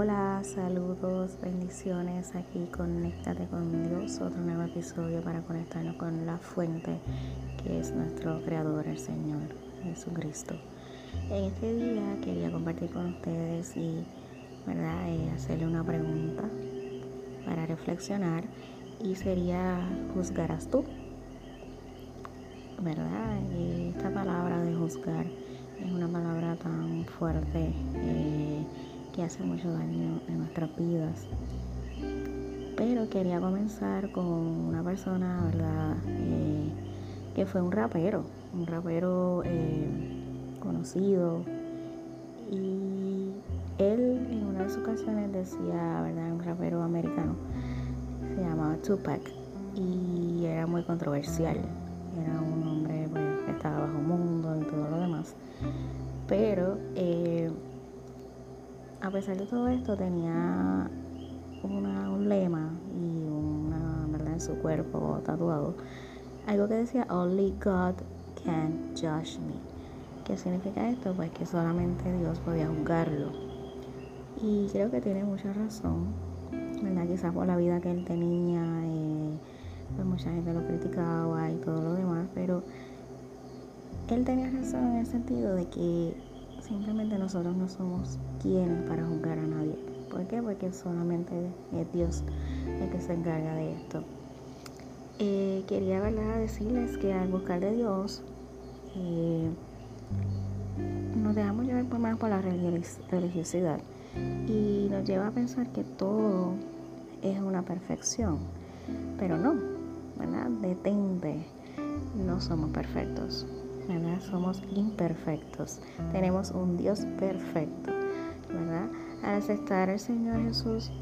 Hola, saludos, bendiciones. Aquí conéctate con Dios, otro nuevo episodio para conectarnos con la fuente que es nuestro Creador, el Señor Jesucristo. En este día quería compartir con ustedes y ¿verdad? Eh, hacerle una pregunta para reflexionar y sería ¿juzgarás tú? ¿Verdad? esta palabra de juzgar es una palabra tan fuerte. Eh, que hace mucho daño en nuestras vidas. Pero quería comenzar con una persona, ¿verdad? Eh, que fue un rapero, un rapero eh, conocido. Y él en una de sus ocasiones decía, ¿verdad? Un rapero americano, se llamaba Tupac y era muy controversial. Era un hombre pues, que estaba bajo mundo y todo lo demás. Pero eh, a pesar de todo esto, tenía un lema y una verdad en su cuerpo tatuado. Algo que decía, Only God can judge me. ¿Qué significa esto? Pues que solamente Dios podía juzgarlo. Y creo que tiene mucha razón, ¿verdad? Quizás por la vida que él tenía, eh, pues mucha gente lo criticaba y todo lo demás, pero él tenía razón en el sentido de que simplemente nosotros no somos quienes para juzgar a nadie. ¿Por qué? Porque solamente es Dios el que se encarga de esto. Eh, quería ¿verdad? decirles que al buscar de Dios eh, nos dejamos llevar por más por la religiosidad y nos lleva a pensar que todo es una perfección, pero no, ¿verdad? Detente, no somos perfectos. ¿Verdad? Somos imperfectos. Tenemos un Dios perfecto, ¿verdad? Al aceptar al Señor Jesús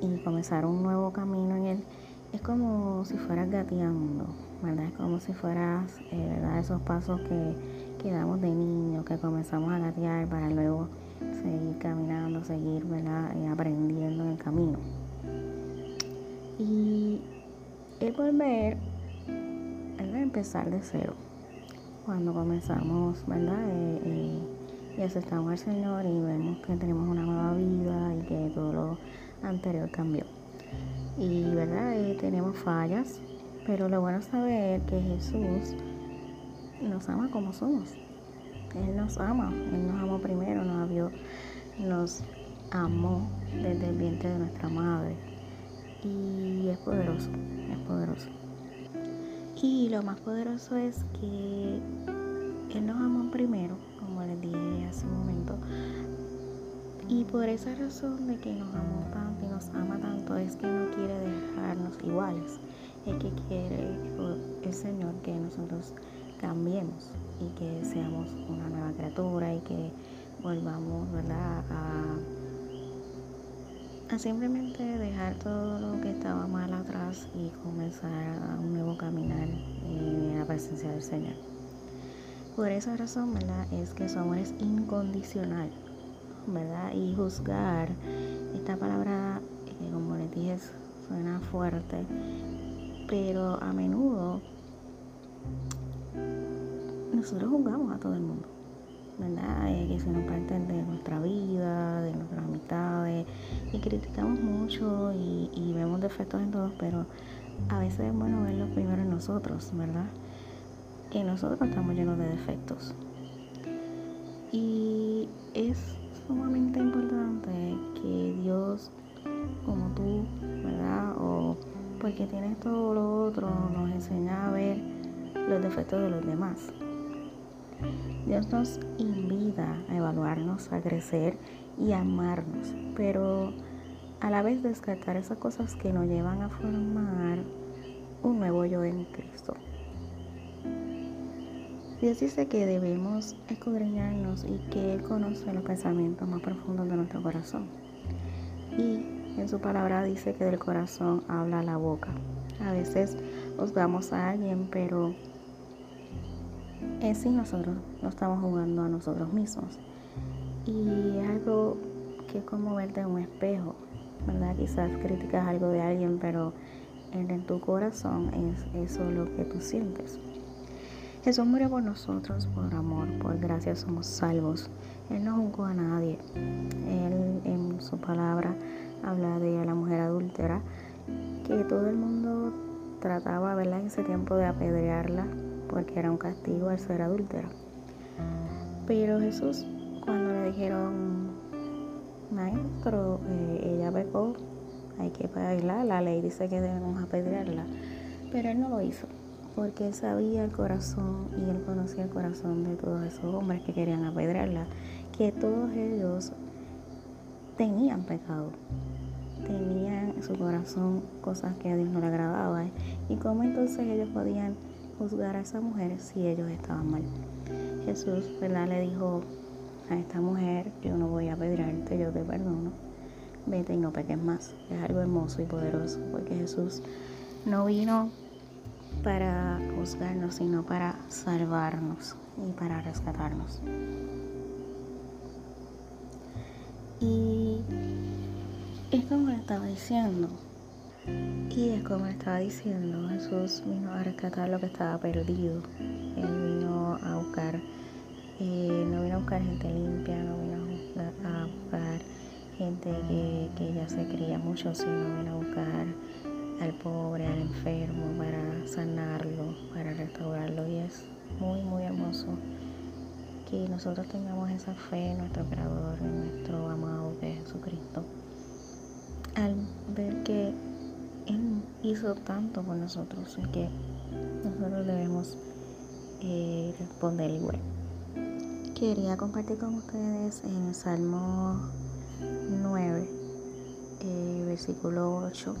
y comenzar un nuevo camino en Él, es como si fueras gateando, ¿verdad? Es como si fueras, eh, ¿verdad? Esos pasos que, que damos de niño, que comenzamos a gatear para luego seguir caminando, seguir, ¿verdad? Y aprendiendo en el camino. Y es volver, a empezar de cero cuando comenzamos, ¿verdad? Eh, eh, y aceptamos al Señor y vemos que tenemos una nueva vida y que todo lo anterior cambió. Y, ¿verdad? Eh, tenemos fallas, pero lo bueno es saber que Jesús nos ama como somos. Él nos ama, Él nos amó primero, nos, vio, nos amó desde el vientre de nuestra madre. Y es poderoso, es poderoso. Y lo más poderoso es que Él nos amó primero, como les dije hace un momento. Y por esa razón de que nos amó tanto y nos ama tanto es que no quiere dejarnos iguales. Es que quiere el Señor que nosotros cambiemos y que seamos una nueva criatura y que volvamos ¿verdad? a simplemente dejar todo lo que estaba mal y comenzar un nuevo caminar en la presencia del Señor. Por esa razón, ¿verdad? Es que su amor es incondicional, ¿verdad? Y juzgar, esta palabra, que como les dije, suena fuerte, pero a menudo nosotros juzgamos a todo el mundo. ¿Verdad? Eh, que son parte de nuestra vida, de nuestras amistades, y criticamos mucho y, vemos defectos en todos, pero a veces es bueno verlos primero en nosotros, ¿verdad? Que nosotros estamos llenos de defectos. Y es sumamente importante que Dios, como tú, ¿verdad? O porque tienes todo lo otro, nos enseña a ver los defectos de los demás. Dios nos invita a evaluarnos, a crecer y a amarnos, pero a la vez descartar esas cosas que nos llevan a formar un nuevo yo en Cristo. Dios dice que debemos escudriñarnos y que Él conoce los pensamientos más profundos de nuestro corazón. Y en su palabra dice que del corazón habla la boca. A veces juzgamos a alguien, pero en sí nosotros no estamos jugando a nosotros mismos. Y es algo que es como verte en un espejo, ¿verdad? Quizás criticas algo de alguien, pero en tu corazón es eso lo que tú sientes. Jesús murió por nosotros, por amor, por gracia somos salvos. Él no juzgó a nadie. Él en su palabra habla de la mujer adúltera, que todo el mundo trataba, ¿verdad? En ese tiempo de apedrearla, porque era un castigo al ser adúltera. Pero Jesús, cuando le dijeron, maestro, eh, ella pecó, hay que bailar, la ley dice que debemos apedrearla, pero él no lo hizo porque él sabía el corazón y él conocía el corazón de todos esos hombres que querían apedrearla, que todos ellos tenían pecado, tenían en su corazón cosas que a Dios no le agradaban. ¿Y cómo entonces ellos podían juzgar a esa mujer si ellos estaban mal? Jesús, ¿verdad? Le dijo a esta mujer, yo no voy a apedrearte, yo te perdono, vete y no peques más. Es algo hermoso y poderoso, porque Jesús no vino para juzgarnos, sino para salvarnos y para rescatarnos. Y es como le estaba diciendo, y es como estaba diciendo, Jesús vino a rescatar lo que estaba perdido. Él vino a buscar, eh, no vino a buscar gente limpia, no vino a buscar, gente que, que ya se creía mucho, sino vino a buscar al pobre, al enfermo, para sanarlo, para restaurarlo. Y es muy, muy hermoso que nosotros tengamos esa fe en nuestro Creador, en nuestro amado que es Jesucristo. Al ver que Él hizo tanto por nosotros y que nosotros debemos eh, responder igual. Quería compartir con ustedes en Salmo 9, eh, versículo 8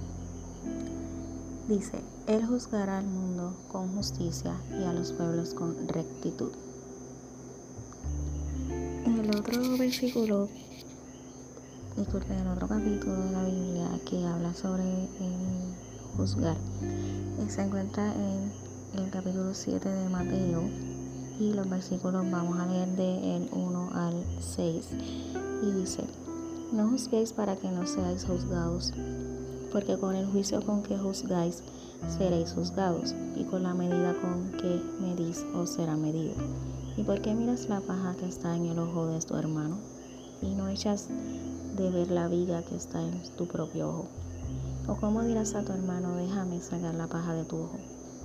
Dice, Él juzgará al mundo con justicia y a los pueblos con rectitud. En el otro versículo, disculpe, en el otro capítulo de la Biblia que habla sobre el juzgar, se encuentra en el capítulo 7 de Mateo y los versículos vamos a leer de el 1 al 6 y dice, no juzguéis para que no seáis juzgados porque con el juicio con que juzgáis seréis juzgados, y con la medida con que medís os será medido. ¿Y por qué miras la paja que está en el ojo de tu hermano, y no echas de ver la viga que está en tu propio ojo? ¿O cómo dirás a tu hermano, déjame sacar la paja de tu ojo,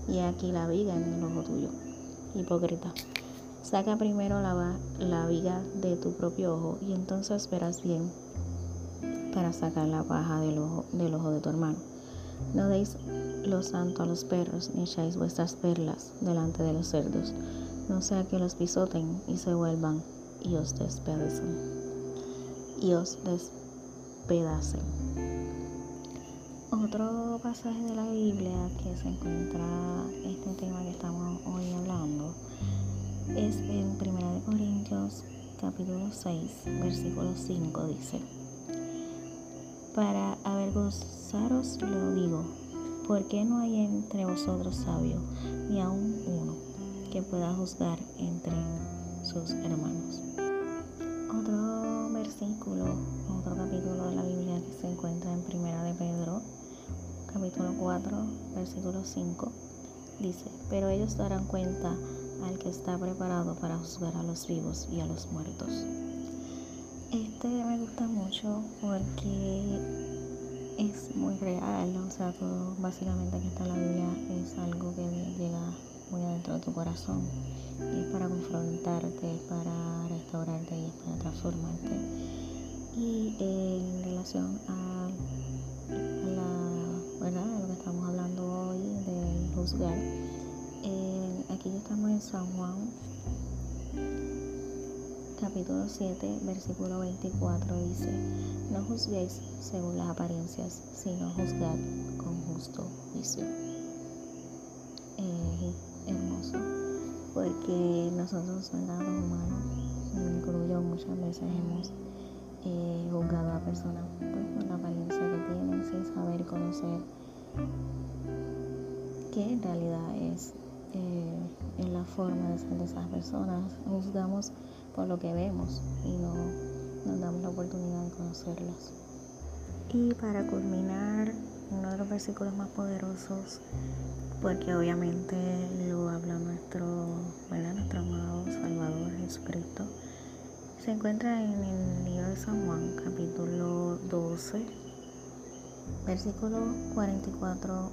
y aquí la viga en el ojo tuyo? Hipócrita. Saca primero la, la viga de tu propio ojo, y entonces verás bien para sacar la paja del ojo, del ojo de tu hermano. No deis lo santo a los perros, ni echáis vuestras perlas delante de los cerdos, no sea que los pisoten y se vuelvan y os despedacen. Y os despedacen. Otro pasaje de la Biblia que se encuentra este tema que estamos hoy hablando es en 1 Corintios capítulo 6, versículo 5 dice para avergonzaros lo digo, porque no hay entre vosotros sabio, ni aun uno, que pueda juzgar entre sus hermanos. Otro versículo, otro capítulo de la Biblia que se encuentra en Primera de Pedro, capítulo 4, versículo 5, dice, pero ellos darán cuenta al que está preparado para juzgar a los vivos y a los muertos. Este me gusta mucho porque es muy real, o sea, todo básicamente que está en la Biblia es algo que llega muy adentro de tu corazón y es para confrontarte, es para restaurarte y es para transformarte. Y en relación a, la verdad, de lo que estamos hablando hoy del juzgar, eh, aquí estamos en San Juan capítulo 7, versículo 24 dice, no juzguéis según las apariencias, sino juzgad con justo juicio. Es hermoso, porque nosotros, los humanos, incluyo, muchas veces hemos eh, juzgado a personas pues, por la apariencia que tienen, sin saber conocer qué en realidad es, eh, en la forma de ser de esas personas. Juzgamos por lo que vemos y no nos damos la oportunidad de conocerlas. Y para culminar uno de los versículos más poderosos, porque obviamente lo habla nuestro, ¿verdad? nuestro amado Salvador Jesucristo. Se encuentra en el libro de San Juan, capítulo 12, versículo 44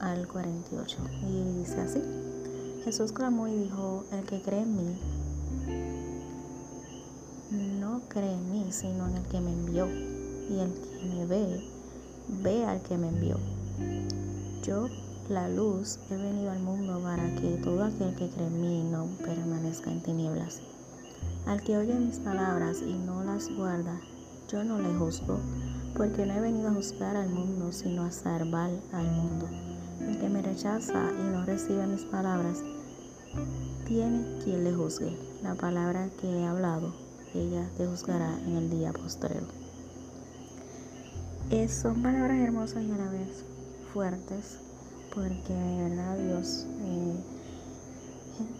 al 48. Y dice así, Jesús clamó y dijo, el que cree en mí, no cree en mí, sino en el que me envió. Y el que me ve, ve al que me envió. Yo, la luz, he venido al mundo para que todo aquel que cree en mí no permanezca en tinieblas. Al que oye mis palabras y no las guarda, yo no le juzgo, porque no he venido a juzgar al mundo, sino a salvar al mundo. El que me rechaza y no recibe mis palabras, tiene quien le juzgue. La palabra que he hablado, ella te juzgará en el día postrero. Eh, son palabras hermosas y a la vez fuertes, porque de verdad Dios eh,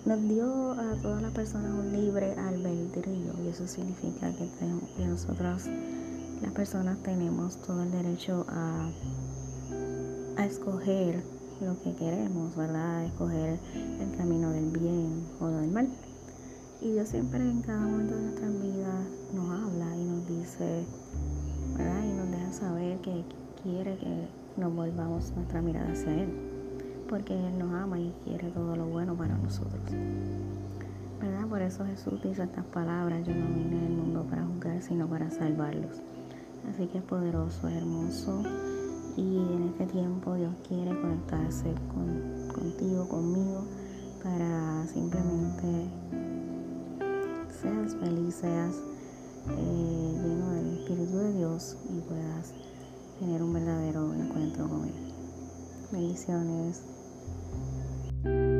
nos dio a todas las personas un libre albedrío y eso significa que, que nosotros, las personas, tenemos todo el derecho a, a escoger lo que queremos, ¿verdad? A escoger el camino del bien o del mal. Y Dios siempre en cada momento de nuestra vida nos habla y nos dice, ¿verdad? Y nos deja saber que quiere que nos volvamos nuestra mirada hacia Él, porque Él nos ama y quiere todo lo bueno para nosotros. ¿Verdad? Por eso Jesús dice estas palabras, yo no vine al mundo para juzgar, sino para salvarlos. Así que es poderoso, hermoso. Y en este tiempo Dios quiere conectarse con, contigo, conmigo, para simplemente seas feliz, seas eh, lleno del Espíritu de Dios y puedas tener un verdadero encuentro con Él. Bendiciones. thank you